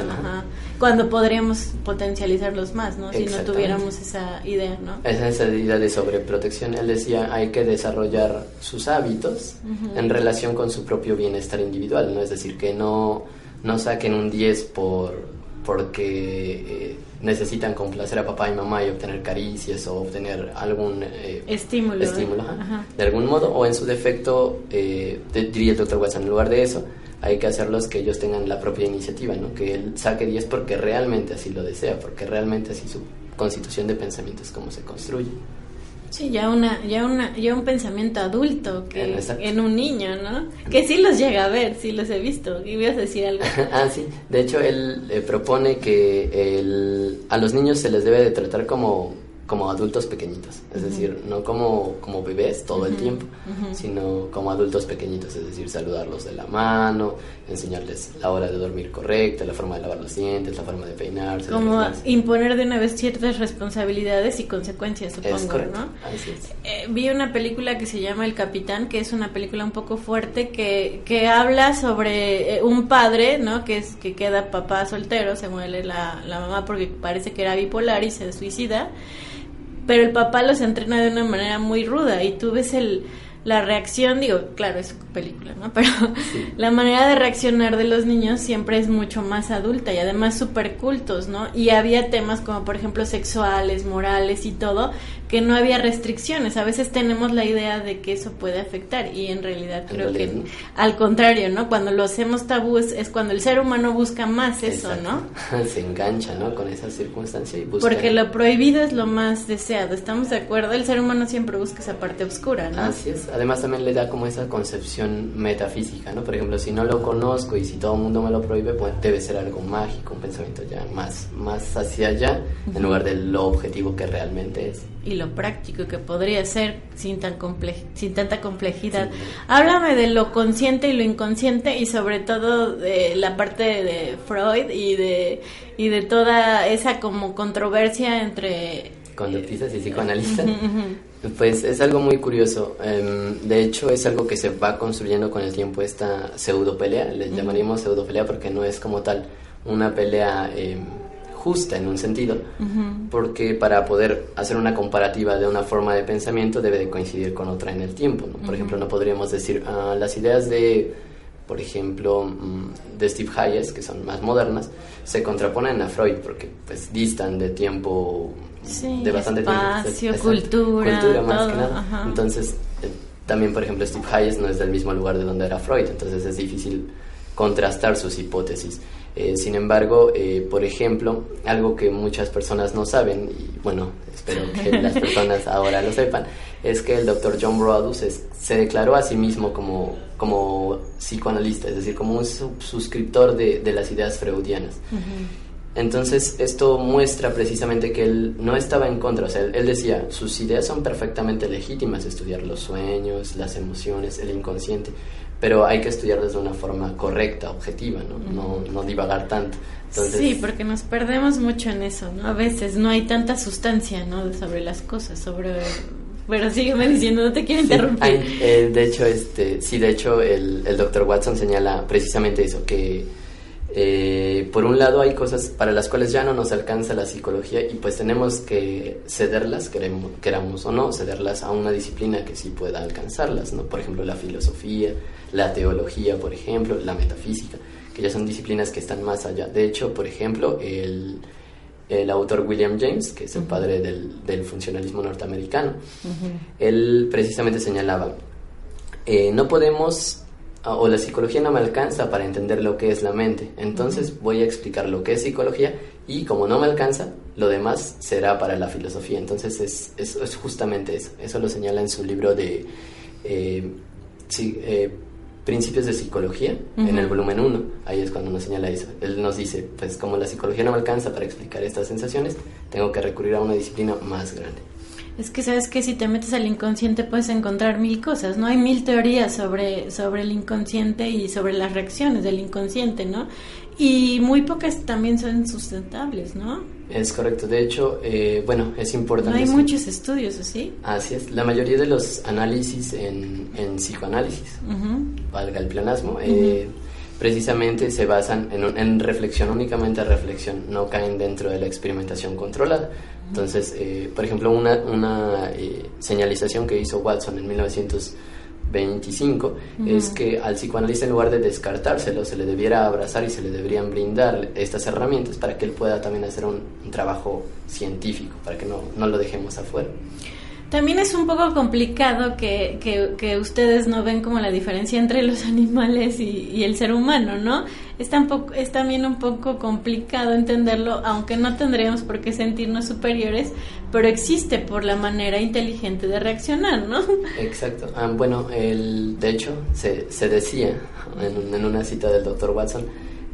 Cuando podríamos potencializarlos más, ¿no? Si no tuviéramos esa idea, ¿no? Esa, esa idea de sobreprotección. Él decía, hay que desarrollar sus hábitos en relación con su propio bienestar individual, ¿no? Es decir, que no, no saquen un 10 por porque... Eh, necesitan complacer a papá y mamá y obtener caricias o obtener algún eh, estímulo, estímulo de algún modo, o en su defecto, eh, diría el doctor Watson, en lugar de eso, hay que hacerlos que ellos tengan la propia iniciativa, ¿no? que él saque 10 porque realmente así lo desea, porque realmente así su constitución de pensamiento es como se construye. Sí, ya una, ya una, ya un pensamiento adulto que en un niño, ¿no? Que sí los llega a ver, sí los he visto. Y voy a decir algo. ah, sí. De hecho, él eh, propone que el, a los niños se les debe de tratar como como adultos pequeñitos, es decir, no como, como bebés todo el tiempo, sino como adultos pequeñitos, es decir, saludarlos de la mano, enseñarles la hora de dormir correcta, la forma de lavar los dientes, la forma de peinarse. Como imponer de una vez ciertas responsabilidades y consecuencias, supongo, ¿no? Eh, vi una película que se llama El Capitán, que es una película un poco fuerte que, que habla sobre eh, un padre, ¿no? Que, es, que queda papá soltero, se muere la, la mamá porque parece que era bipolar y se suicida pero el papá los entrena de una manera muy ruda y tú ves el la reacción, digo, claro, es película, ¿no? Pero la manera de reaccionar de los niños siempre es mucho más adulta y además súper cultos, ¿no? Y había temas como, por ejemplo, sexuales, morales y todo, que no había restricciones. A veces tenemos la idea de que eso puede afectar y en realidad creo que al contrario, ¿no? Cuando lo hacemos tabú es, cuando el ser humano busca más eso, ¿no? Se engancha, ¿no? Con esa circunstancia y busca... Porque lo prohibido es lo más deseado, ¿estamos de acuerdo? El ser humano siempre busca esa parte oscura, ¿no? Así es. Además también le da como esa concepción metafísica, ¿no? Por ejemplo, si no lo conozco y si todo el mundo me lo prohíbe, pues debe ser algo mágico, un pensamiento ya más, más hacia allá, en lugar de lo objetivo que realmente es y lo práctico que podría ser sin, tan sin tanta complejidad. Háblame de lo consciente y lo inconsciente y sobre todo de la parte de Freud y de, y de toda esa como controversia entre... Conductistas y psicoanalistas. Pues es algo muy curioso. Em, de hecho, es algo que se va construyendo con el tiempo, esta pseudo pelea. Le llamaríamos pseudo pelea porque no es como tal una pelea eh, justa en un sentido, porque para poder hacer una comparativa de una forma de pensamiento debe de coincidir con otra en el tiempo. Por ejemplo, no podríamos decir ah, las ideas de, por ejemplo, mm, de Steve Hayes, que son más modernas, se contraponen a Freud porque pues distan de tiempo de bastante espacio, cultura, cultura más que nada. Entonces, eh, también, por ejemplo, Steve Hayes no es del mismo lugar de donde era Freud, entonces es difícil contrastar sus hipótesis. Eh, sin embargo, eh, por ejemplo, algo que muchas personas no saben, y bueno, espero que las personas ahora lo sepan, es que el doctor John Brodus se declaró a sí mismo como, como psicoanalista, es decir, como un suscriptor de, de las ideas freudianas. Entonces, esto muestra precisamente que él no estaba en contra, o sea, él, decía, sus ideas son perfectamente legítimas, estudiar los sueños, las emociones, el inconsciente, pero hay que estudiarlos de una forma correcta, objetiva, ¿no? no, divagar tanto. sí, porque nos perdemos mucho en eso, ¿no? A veces no hay tanta sustancia, ¿no? Sobre las cosas, sobre... Pero sígueme diciendo, no te quiero interrumpir. Eh, de hecho, este, sí, de hecho, el, el doctor Watson señala precisamente eso, que eh, por un lado hay cosas para las cuales ya no nos alcanza la psicología y pues tenemos que cederlas, queremos, queramos o no, cederlas a una disciplina que sí pueda alcanzarlas, ¿no? Por ejemplo, la filosofía, la teología, por ejemplo, la metafísica, que ya son disciplinas que están más allá. De hecho, por ejemplo, el, el autor William James, que es el padre del, del funcionalismo norteamericano, él precisamente señalaba, eh, no podemos o la psicología no me alcanza para entender lo que es la mente. Entonces voy a explicar lo que es psicología y como no me alcanza, lo demás será para la filosofía. Entonces es, es, justamente eso. Eso lo señala en su libro de eh, eh, Principios de Psicología, en el volumen 1. Ahí es cuando nos señala eso. Él nos dice, pues como la psicología no me alcanza para explicar estas sensaciones, tengo que recurrir a una disciplina más grande. Es que sabes que si te metes al inconsciente puedes encontrar mil cosas, ¿no? Hay mil teorías sobre, sobre el inconsciente y sobre las reacciones del inconsciente, ¿no? Y muy pocas también son sustentables, ¿no? Es correcto. De hecho, eh, bueno, es importante. No hay muchos estudios, ¿así? Así es. La mayoría de los análisis en, en psicoanálisis, valga el planasmo, eh, precisamente se basan en, en reflexión, únicamente reflexión, no caen dentro de la experimentación controlada. Entonces, eh, por ejemplo, una, una eh, señalización que hizo Watson en 1925 es que al psicoanalista en lugar de descartárselo, se le debiera abrazar y se le deberían brindar estas herramientas para que él pueda también hacer un, trabajo científico, para que no, no lo dejemos afuera. También es un poco complicado que, que, ustedes no ven como la diferencia entre los animales y, el ser humano, ¿no? Es, tampoco, es también un poco complicado entenderlo, aunque no tendríamos por qué sentirnos superiores, pero existe por la manera inteligente de reaccionar, ¿no? Exacto. Ah, bueno, el, de hecho, se, se decía en, en una cita del doctor Watson,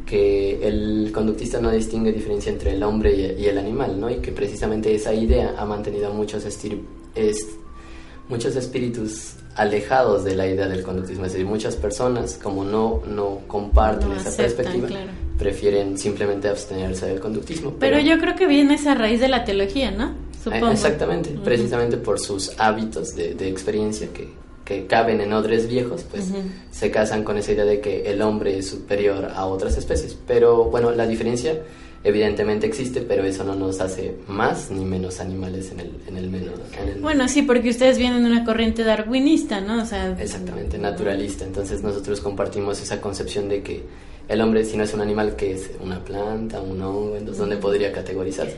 que el conductista no distingue diferencia entre el hombre y, el animal, ¿no? Y que precisamente esa idea ha mantenido a muchos, es, muchos espíritus alejados de la idea del conductismo. Es decir, muchas personas, como no, no comparten esa perspectiva, prefieren simplemente abstenerse del conductismo. Pero, yo creo que viene esa raíz de la teología, ¿no? Supongo. Exactamente, precisamente por sus hábitos de, de experiencia que, que caben en odres viejos, pues se casan con esa idea de que el hombre es superior a otras especies. Pero bueno, la diferencia evidentemente existe, pero eso no nos hace más ni menos animales en el, en el menos. Bueno, sí, porque ustedes vienen de una corriente darwinista, ¿no? O sea, Exactamente, naturalista. Entonces nosotros compartimos esa concepción de que el hombre, si no es un animal, que es una planta, un hongo, entonces, ¿dónde podría categorizarse?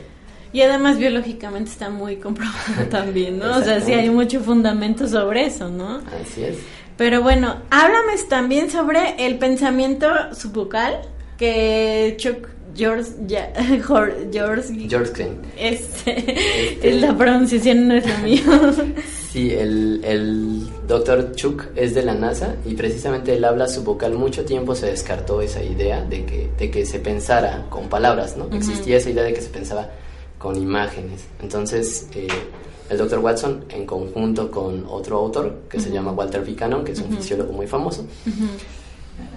Y además biológicamente está muy comprobado también, ¿no? o sea, sí hay mucho fundamento sobre eso, ¿no? Así es. Pero bueno, háblame también sobre el pensamiento subvocal que Chuck George, George, George este, es la pronunciación no es la mía. Sí, el, el doctor Chuck es de la NASA y precisamente él habla subvocal. Mucho tiempo se descartó esa idea de que, de que se pensara con palabras, ¿no? Existía esa idea de que se pensaba con imágenes. Entonces, eh, el doctor Watson, en conjunto con otro autor que se llama Walter Buchanan, que es un fisiólogo muy famoso,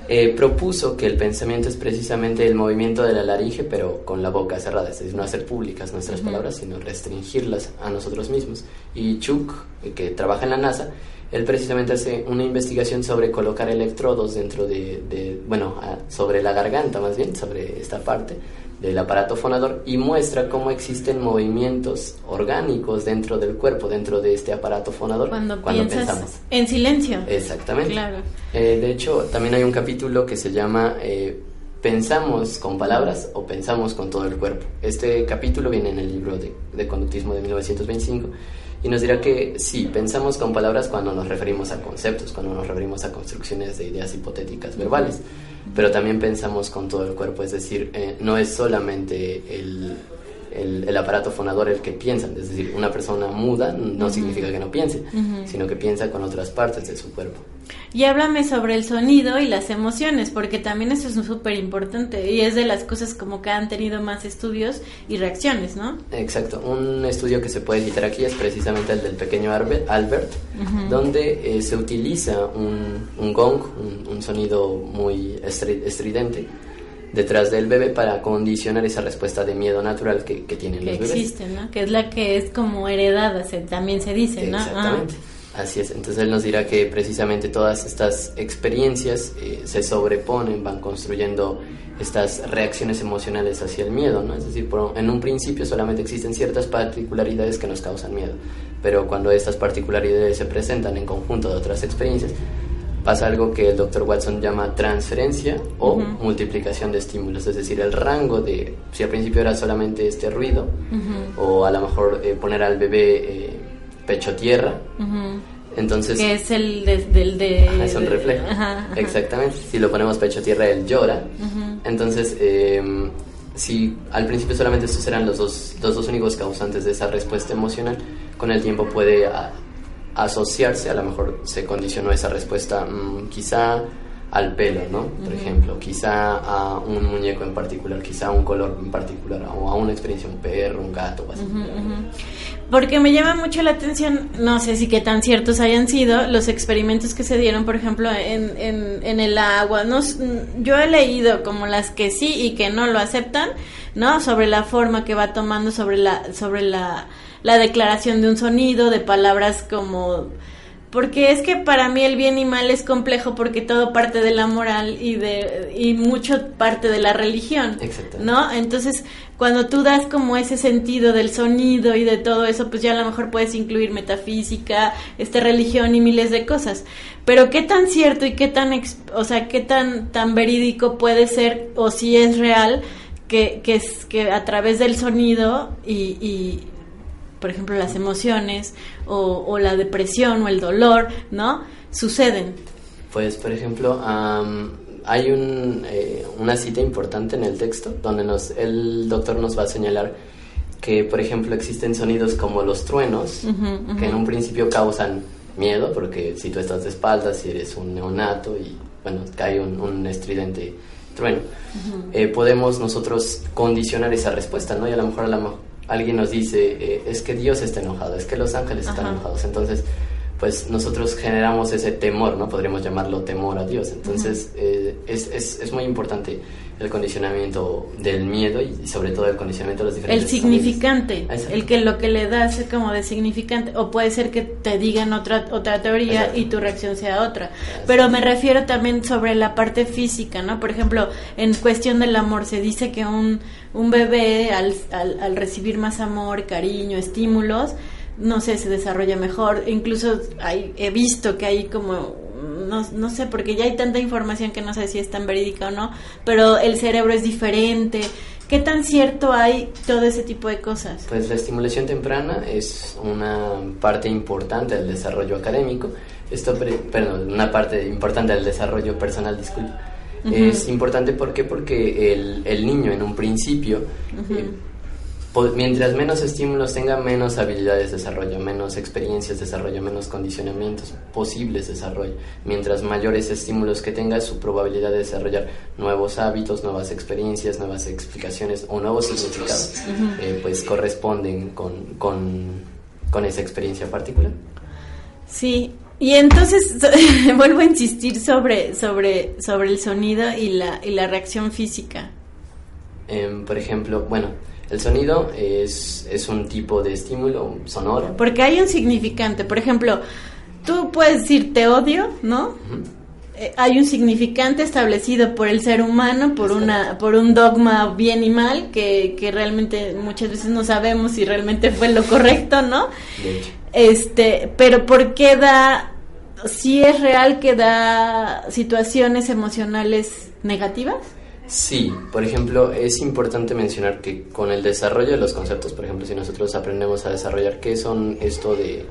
eh, propuso que el pensamiento es precisamente el movimiento de la laringe, pero con la boca cerrada, es decir, no hacer públicas nuestras palabras, sino restringirlas a nosotros mismos. Y Chuck, eh, que trabaja en la NASA, él precisamente hace una investigación sobre colocar electrodos dentro de, de bueno, sobre la garganta más bien, sobre esta parte, del aparato fonador y muestra cómo existen movimientos orgánicos dentro del cuerpo, dentro de este aparato fonador cuando, pensamos. En silencio. Exactamente. Claro. Eh, de hecho, también hay un capítulo que se llama eh, pensamos con palabras o pensamos con todo el cuerpo. Este capítulo viene en el libro de, de conductismo de 1925 y nos dirá que sí, pensamos con palabras cuando nos referimos a conceptos, cuando nos referimos a construcciones de ideas hipotéticas verbales, pero también pensamos con todo el cuerpo, es decir, eh, no es solamente el, el, aparato fonador el que piensa, es decir, una persona muda no significa que no piense, sino que piensa con otras partes de su cuerpo. Y háblame sobre el sonido y las emociones, porque también eso es súper importante y es de las cosas como que han tenido más estudios y reacciones, ¿no? Exacto. Un estudio que se puede citar aquí es precisamente el del pequeño Albert, donde eh, se utiliza un, gong, un, sonido muy estridente, detrás del bebé para condicionar esa respuesta de miedo natural que, que tienen los bebés. existe, ¿no? Que es la que es como heredada, también se dice, ¿no? Exactamente. Así es, entonces él nos dirá que precisamente todas estas experiencias eh, se sobreponen, van construyendo estas reacciones emocionales hacia el miedo, ¿no? Es decir, en un principio solamente existen ciertas particularidades que nos causan miedo, pero cuando estas particularidades se presentan en conjunto de otras experiencias, pasa algo que el doctor Watson llama transferencia o multiplicación de estímulos, es decir, el rango de, si al principio era solamente este ruido, o a lo mejor eh, poner al bebé... Eh, pecho tierra. Entonces, que es el de, del de, es un reflejo. Exactamente. Si lo ponemos pecho tierra, él llora. Entonces, em, si al principio solamente estos eran los dos, los dos únicos causantes de esa respuesta emocional, con el tiempo puede asociarse, a lo mejor se condicionó esa respuesta, mm, quizá al pelo, ¿no? Por ejemplo, quizá a un muñeco en particular, quizá a un color en particular, o a una experiencia, un perro, un gato, Porque me llama mucho la atención, no sé si qué tan ciertos hayan sido los experimentos que se dieron, por ejemplo, en, en, en el agua. No, yo he leído como las que sí y que no lo aceptan, ¿no? Sobre la forma que va tomando, sobre la, sobre la, la declaración de un sonido, de palabras como porque es que para mí el bien y mal es complejo porque todo parte de la moral y de y mucho parte de la religión, ¿no? Entonces, cuando tú das como ese sentido del sonido y de todo eso, pues ya a lo mejor puedes incluir metafísica, este religión y miles de cosas. Pero qué tan cierto y qué tan o sea, qué tan tan verídico puede ser o si es real que que es que a través del sonido y por ejemplo, las emociones o, la depresión o el dolor, ¿no? Suceden. Pues, por ejemplo, hay un, eh, una cita importante en el texto donde nos, el doctor nos va a señalar que, por ejemplo, existen sonidos como los truenos, que en un principio causan miedo, porque si tú estás de espaldas, si eres un neonato y, bueno, cae un, estridente trueno, eh, podemos nosotros condicionar esa respuesta, ¿no? Y a lo mejor a lo alguien nos dice, eh, es que Dios está enojado, es que los ángeles están enojados. Entonces, pues nosotros generamos ese temor, ¿no? Podríamos llamarlo temor a Dios. Entonces, eh, es, es, es, muy importante el condicionamiento del miedo y, sobre todo el condicionamiento de los diferentes... El significante, el que lo que le das es como de significante, o puede ser que te digan otra, otra teoría y tu reacción sea otra. Pero me refiero también sobre la parte física, ¿no? Por ejemplo, en cuestión del amor se dice que un, un bebé al, al, al recibir más amor, cariño, estímulos, no sé, se desarrolla mejor. Incluso hay, he visto que hay como no, no sé, porque ya hay tanta información que no sé si es tan verídica o no, pero el cerebro es diferente. ¿Qué tan cierto hay todo ese tipo de cosas? Pues la estimulación temprana es una parte importante del desarrollo académico, esto, perdón, una parte importante del desarrollo personal, disculpe. Es importante ¿por qué? porque el, el niño en un principio mientras menos estímulos tenga, menos habilidades desarrolla, menos experiencias desarrolla, menos condicionamientos posibles desarrolla. Mientras mayores estímulos que tenga, su probabilidad de desarrollar nuevos hábitos, nuevas experiencias, nuevas explicaciones o nuevos significados, eh, pues corresponden con, con, con esa experiencia particular. Sí, y entonces vuelvo a insistir sobre, sobre, sobre el sonido y la, y la reacción física. Em, por ejemplo, bueno, el sonido es, es un tipo de estímulo sonoro. Porque hay un significante. Por ejemplo, tú puedes decir te odio, ¿no? Eh, hay un significante establecido por el ser humano, por una, por un dogma bien y mal, que, que realmente muchas veces no sabemos si realmente fue lo correcto, ¿no? Este, pero ¿por qué da, si es real que da situaciones emocionales negativas? Sí, por ejemplo, es importante mencionar que con el desarrollo de los conceptos, por ejemplo, si nosotros aprendemos a desarrollar qué son esto de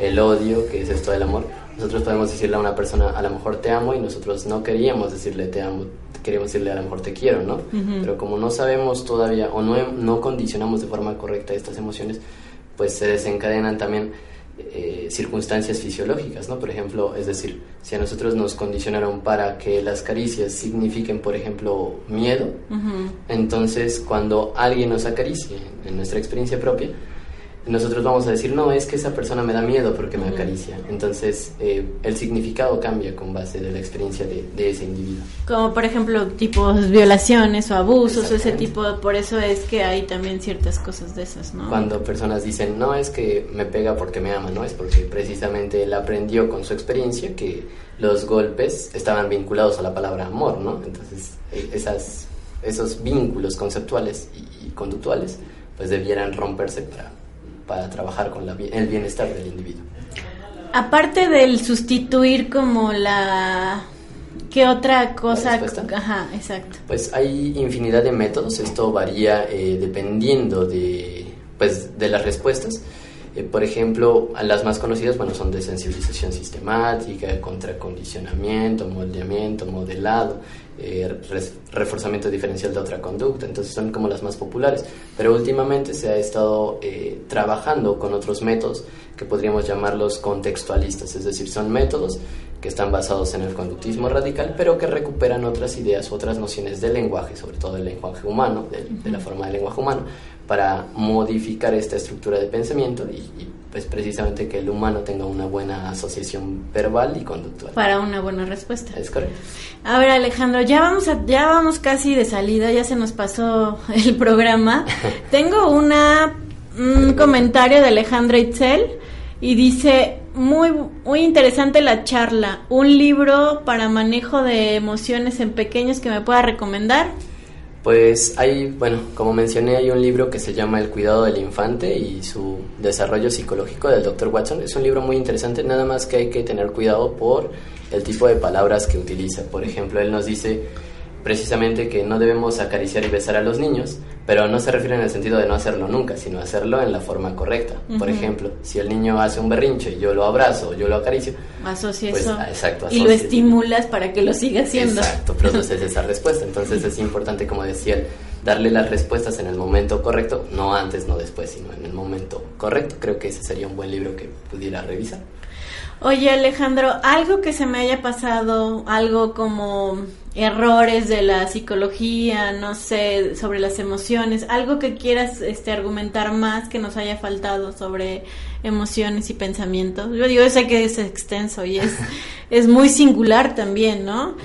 el odio, qué es esto del amor, nosotros podemos decirle a una persona, a lo mejor te amo, y nosotros no queríamos decirle te amo, queríamos decirle a lo mejor te quiero, ¿no? Pero como no sabemos todavía o no, no condicionamos de forma correcta estas emociones, pues se desencadenan también eh, circunstancias fisiológicas, ¿no? Por ejemplo, es decir, si a nosotros nos condicionaron para que las caricias signifiquen, por ejemplo, miedo, entonces cuando alguien nos acaricie, en nuestra experiencia propia, nosotros vamos a decir, no, es que esa persona me da miedo porque me acaricia. Entonces, eh, el significado cambia con base de la experiencia de, ese individuo. Como por ejemplo, tipos violaciones o abusos, o ese tipo, por eso es que hay también ciertas cosas de esas, ¿no? Cuando personas dicen, no, es que me pega porque me ama, ¿no? Es porque precisamente él aprendió con su experiencia que los golpes estaban vinculados a la palabra amor, ¿no? Entonces, e, esas, esos vínculos conceptuales y conductuales, pues debieran romperse para para trabajar con el bienestar del individuo. Aparte del sustituir como la... ¿Qué otra cosa? Ajá, exacto. Pues hay infinidad de métodos, esto varía eh, dependiendo de, pues, de las respuestas. Eh, por ejemplo, las más conocidas bueno, son de sensibilización sistemática, contracondicionamiento, moldeamiento, modelado, eh, reforzamiento diferencial de otra conducta, entonces son como las más populares. Pero últimamente se ha estado eh, trabajando con otros métodos que podríamos llamarlos contextualistas, es decir, son métodos que están basados en el conductismo radical, pero que recuperan otras ideas, otras nociones del lenguaje, sobre todo del lenguaje humano, de, la forma del lenguaje humano, para modificar esta estructura de pensamiento y, pues precisamente que el humano tenga una buena asociación verbal y conductual. Para una buena respuesta. Es correcto. A ver Alejandro, ya vamos, ya vamos casi de salida, ya se nos pasó el programa. Tengo una, un comentario de Alejandro Itzel y dice, muy, muy interesante la charla, un libro para manejo de emociones en pequeños que me pueda recomendar. Pues hay, bueno, como mencioné, hay un libro que se llama El cuidado del infante y su desarrollo psicológico del Dr. Watson. Es un libro muy interesante, nada más que hay que tener cuidado por el tipo de palabras que utiliza. Por ejemplo, él nos dice precisamente que no debemos acariciar y besar a los niños, pero no se refiere en el sentido de no hacerlo nunca, sino hacerlo en la forma correcta. Por ejemplo, si el niño hace un berrinche y yo lo abrazo, yo lo acaricio, asocia pues, eso ah, exacto, y lo estimulas para que lo siga haciendo. Exacto, produces esa respuesta. Entonces es importante, como decía él, darle las respuestas en el momento correcto, no antes, no después, sino en el momento correcto. Creo que ese sería un buen libro que pudiera revisar. Oye Alejandro, algo que se me haya pasado, algo como errores de la psicología, no sé, sobre las emociones, algo que quieras este, argumentar más que nos haya faltado sobre emociones y pensamientos. Yo digo, sé que es extenso y es, es muy singular también, ¿no?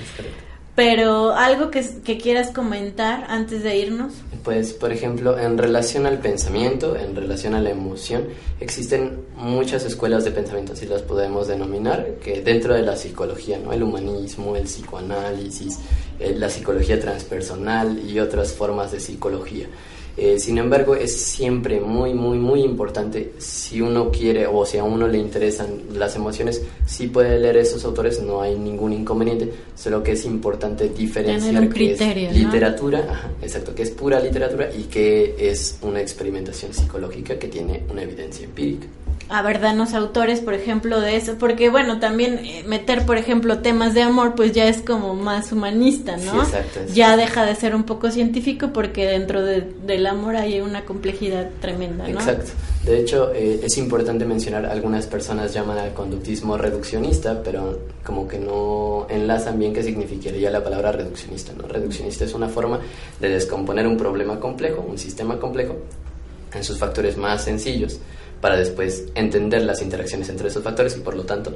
Pero algo que, que, quieras comentar antes de irnos. Pues, por ejemplo, en relación al pensamiento, en relación a la emoción, existen muchas escuelas de pensamiento, así las podemos denominar, que dentro de la psicología, ¿no? El humanismo, el psicoanálisis, eh, la psicología transpersonal y otras formas de psicología. Eh, sin embargo, es siempre muy, muy, muy importante si uno quiere o si a uno le interesan las emociones, si puede leer esos autores, no hay ningún inconveniente, solo que es importante diferenciar que es literatura, exacto, que es pura literatura y que es una experimentación psicológica que tiene una evidencia empírica a ver, danos autores, por ejemplo, de eso, porque bueno, también eh, meter, por ejemplo, temas de amor, pues ya es como más humanista, ¿no? Sí, exacto, ya deja de ser un poco científico porque dentro del amor hay una complejidad tremenda, ¿no? Exacto. De hecho, eh, es importante mencionar, algunas personas llaman al conductismo reduccionista, pero como que no enlazan bien qué significaría la palabra reduccionista, ¿no? Reduccionista es una forma de descomponer un problema complejo, un sistema complejo, en sus factores más sencillos para después entender las interacciones entre esos factores y por lo tanto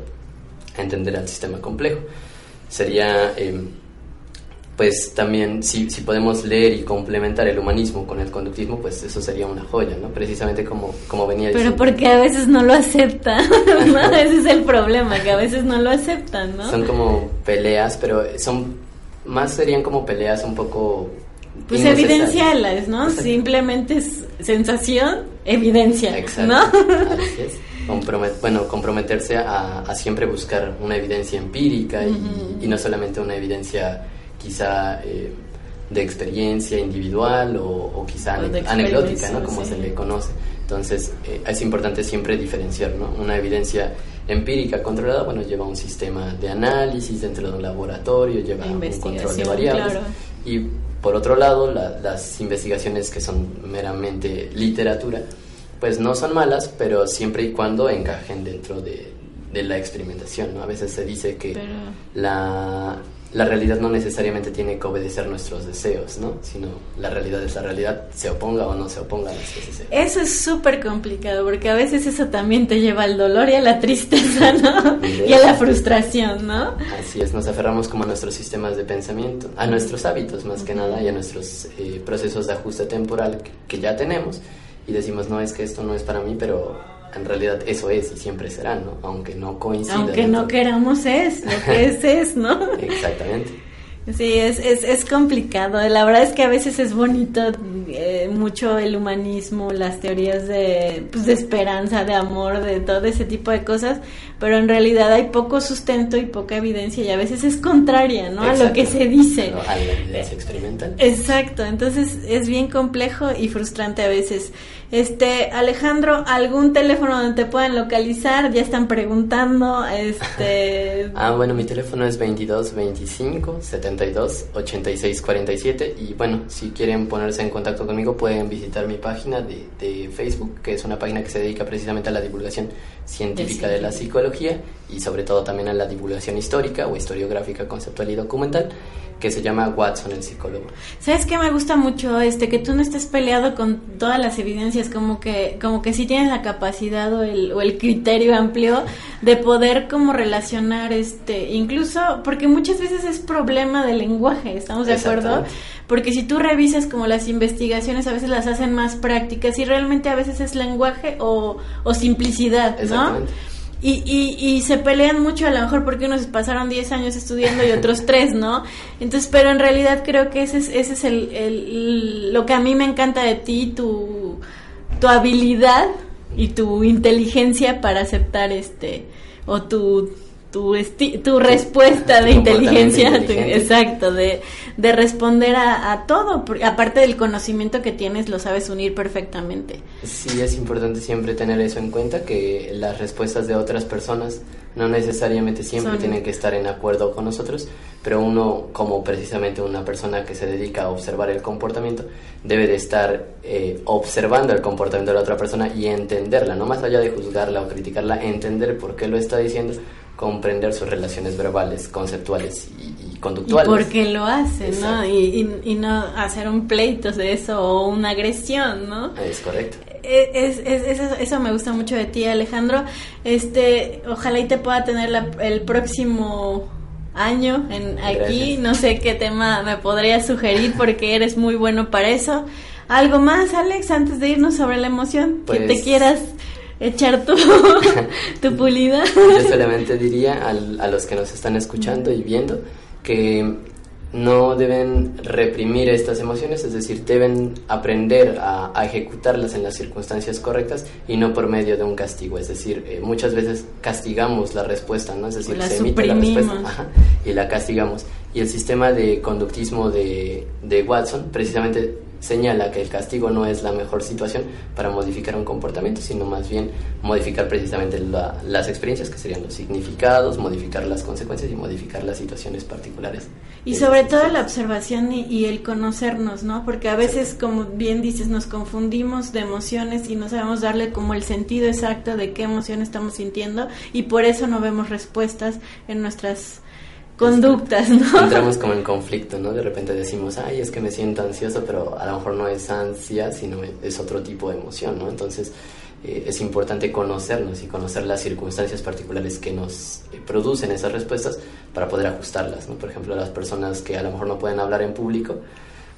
entender al sistema complejo. Sería, em, pues también, si, si, podemos leer y complementar el humanismo con el conductismo, pues eso sería una joya, ¿no? Precisamente como, como venía diciendo. Pero porque a veces no lo aceptan, Ese es el problema, que a veces no lo aceptan, ¿no? Son como peleas, pero son, más serían como peleas un poco pues evidencialas, ¿no? Simplemente es sensación, evidencia, Exacto. ¿no? Así es. bueno, comprometerse a, siempre buscar una evidencia empírica y, no solamente una evidencia quizá eh, de experiencia individual o, quizá anecdótica, ¿no? Como se le conoce. Entonces, eh, es importante siempre diferenciar, ¿no? Una evidencia empírica controlada, bueno, lleva un sistema de análisis dentro de un laboratorio, lleva un control de variables. Y por otro lado, las investigaciones que son meramente literatura, pues no son malas, pero siempre y cuando encajen dentro de, la experimentación, ¿no? A veces se dice que la la realidad no necesariamente tiene que obedecer nuestros deseos, ¿no? Sino la realidad es la realidad, se oponga o no se oponga a nuestros deseos. Eso es súper complicado, porque a veces eso también te lleva al dolor y a la tristeza, ¿no? y a la frustración, ¿no? Así es, nos aferramos como a nuestros sistemas de pensamiento, a nuestros hábitos más que nada y a nuestros eh, procesos de ajuste temporal que ya tenemos y decimos, no, es que esto no es para mí, pero en realidad eso es y siempre será, ¿no? Aunque no coincida. Aunque no queramos es, lo que es es, ¿no? Exactamente. Sí, es, es, es complicado. La verdad es que a veces es bonito eh, mucho el humanismo, las teorías de, pues, de esperanza, de amor, de todo ese tipo de cosas, pero en realidad hay poco sustento y poca evidencia y a veces es contraria, ¿no? A lo que se dice. a la evidencia experimental. Exacto, entonces es bien complejo y frustrante a veces. Este, Alejandro, ¿algún teléfono donde te puedan localizar? Ya están preguntando, este... ah, bueno, mi teléfono es 22 25 72 86 47 y bueno, si quieren ponerse en contacto conmigo pueden visitar mi página de, de Facebook, que es una página que se dedica precisamente a la divulgación científica de la psicología y sobre todo también a la divulgación histórica o historiográfica, conceptual y documental que se llama Watson el psicólogo. ¿Sabes qué me gusta mucho este que tú no estés peleado con todas las evidencias, como que como que sí tienes la capacidad o el, o el criterio amplio de poder como relacionar este incluso porque muchas veces es problema del lenguaje, ¿estamos de acuerdo? Porque si tú revisas como las investigaciones a veces las hacen más prácticas y realmente a veces es lenguaje o, o simplicidad, ¿no? Y, y, y, se pelean mucho a lo mejor porque unos pasaron 10 años estudiando y otros 3, ¿no? Entonces, pero en realidad creo que ese es, ese es el, el, lo que a mí me encanta de ti, tu, tu habilidad y tu inteligencia para aceptar este, o tu tu, tu respuesta de inteligencia, exacto, de, de responder a, a, todo, aparte del conocimiento que tienes, lo sabes unir perfectamente. Sí, es importante siempre tener eso en cuenta, que las respuestas de otras personas no necesariamente siempre tienen que estar en acuerdo con nosotros, pero uno, como precisamente una persona que se dedica a observar el comportamiento, debe de estar eh, observando el comportamiento de la otra persona y entenderla, no más allá de juzgarla o criticarla, entender por qué lo está diciendo comprender sus relaciones verbales, conceptuales y, conductuales. Y por qué lo hace, ¿no? Y, y, no hacer un pleito de eso o una agresión, ¿no? Es correcto. E, es, es, eso, me gusta mucho de ti, Alejandro. Este, ojalá y te pueda tener el próximo año en aquí. No sé qué tema me podrías sugerir porque eres muy bueno para eso. ¿Algo más, Alex, antes de irnos sobre la emoción? que te pues quieras echar tu, tu pulida. Yo solamente diría a los que nos están escuchando y viendo que no deben reprimir estas emociones, es decir, deben aprender a, ejecutarlas en las circunstancias correctas y no por medio de un castigo. Es decir, eh, muchas veces castigamos la respuesta, ¿no? Es decir, se emite la respuesta y la castigamos. Y el sistema de conductismo de, de Watson precisamente señala que el castigo no es la mejor situación para modificar un comportamiento, sino más bien modificar precisamente las experiencias, que serían los significados, modificar las consecuencias y modificar las situaciones particulares. Y sobre todo la observación y, el conocernos, ¿no? Porque a veces, como bien dices, nos confundimos de emociones y no sabemos darle como el sentido exacto de qué emoción estamos sintiendo y por eso no vemos respuestas en nuestras conductas, ¿no? Entramos como en conflicto, ¿no? De repente decimos, ay, es que me siento ansioso, pero a lo mejor no es ansia, sino es otro tipo de emoción, ¿no? Entonces eh, es importante conocernos y conocer las circunstancias particulares que nos eh, producen esas respuestas para poder ajustarlas, ¿no? Por ejemplo, las personas que a lo mejor no pueden hablar en público,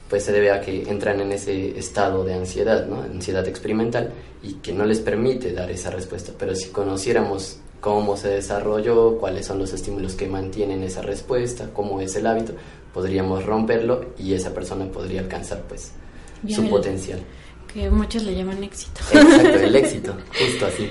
pues se debe a que entran en ese estado de ansiedad, ¿no? Ansiedad experimental y que no les permite dar esa respuesta. Pero si conociéramos cómo se desarrolló, cuáles son los estímulos que mantienen esa respuesta, cómo es el hábito, podríamos romperlo y esa persona podría alcanzar pues su potencial. Que muchos le llaman éxito. Exacto, el éxito, justo así.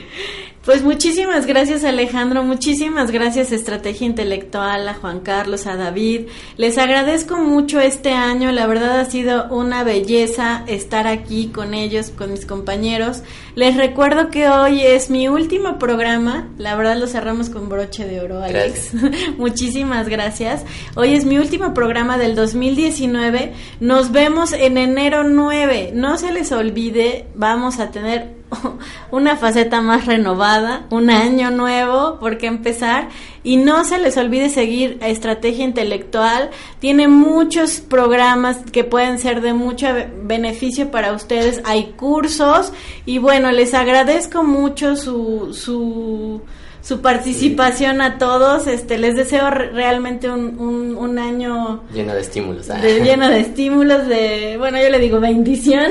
Pues muchísimas gracias Alejandro, muchísimas gracias Estrategia Intelectual, a Juan Carlos, a David. Les agradezco mucho este año, la verdad ha sido una belleza estar aquí con ellos, con mis compañeros. Les recuerdo que hoy es mi último programa, la verdad lo cerramos con broche de oro, Alex. muchísimas gracias. Hoy es mi último programa del 2019. Nos vemos en enero 9. No se les olvide, vamos a tener una faceta más renovada, un año nuevo por qué empezar. Y no se les olvide seguir Estrategia Intelectual, tiene muchos programas que pueden ser de mucho beneficio para ustedes, hay cursos y bueno, les agradezco mucho su, su su participación a todos. Este, les deseo realmente un, un, año lleno de estímulos. ¿ah? lleno de estímulos, de, bueno, yo le digo bendición.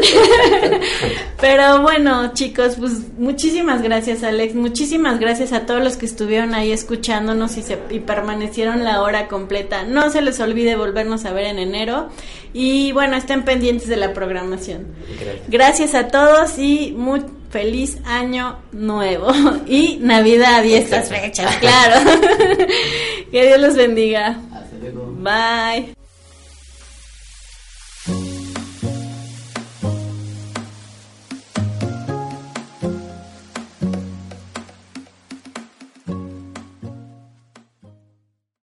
Pero bueno, chicos, pues muchísimas gracias, Alex. Muchísimas gracias a todos los que estuvieron ahí escuchándonos y, se, y permanecieron la hora completa. No se les olvide volvernos a ver en enero. Y bueno, estén pendientes de la programación. Gracias, gracias a todos y muy feliz año nuevo y Navidad y estas fechas, claro. que Dios los bendiga. Bye.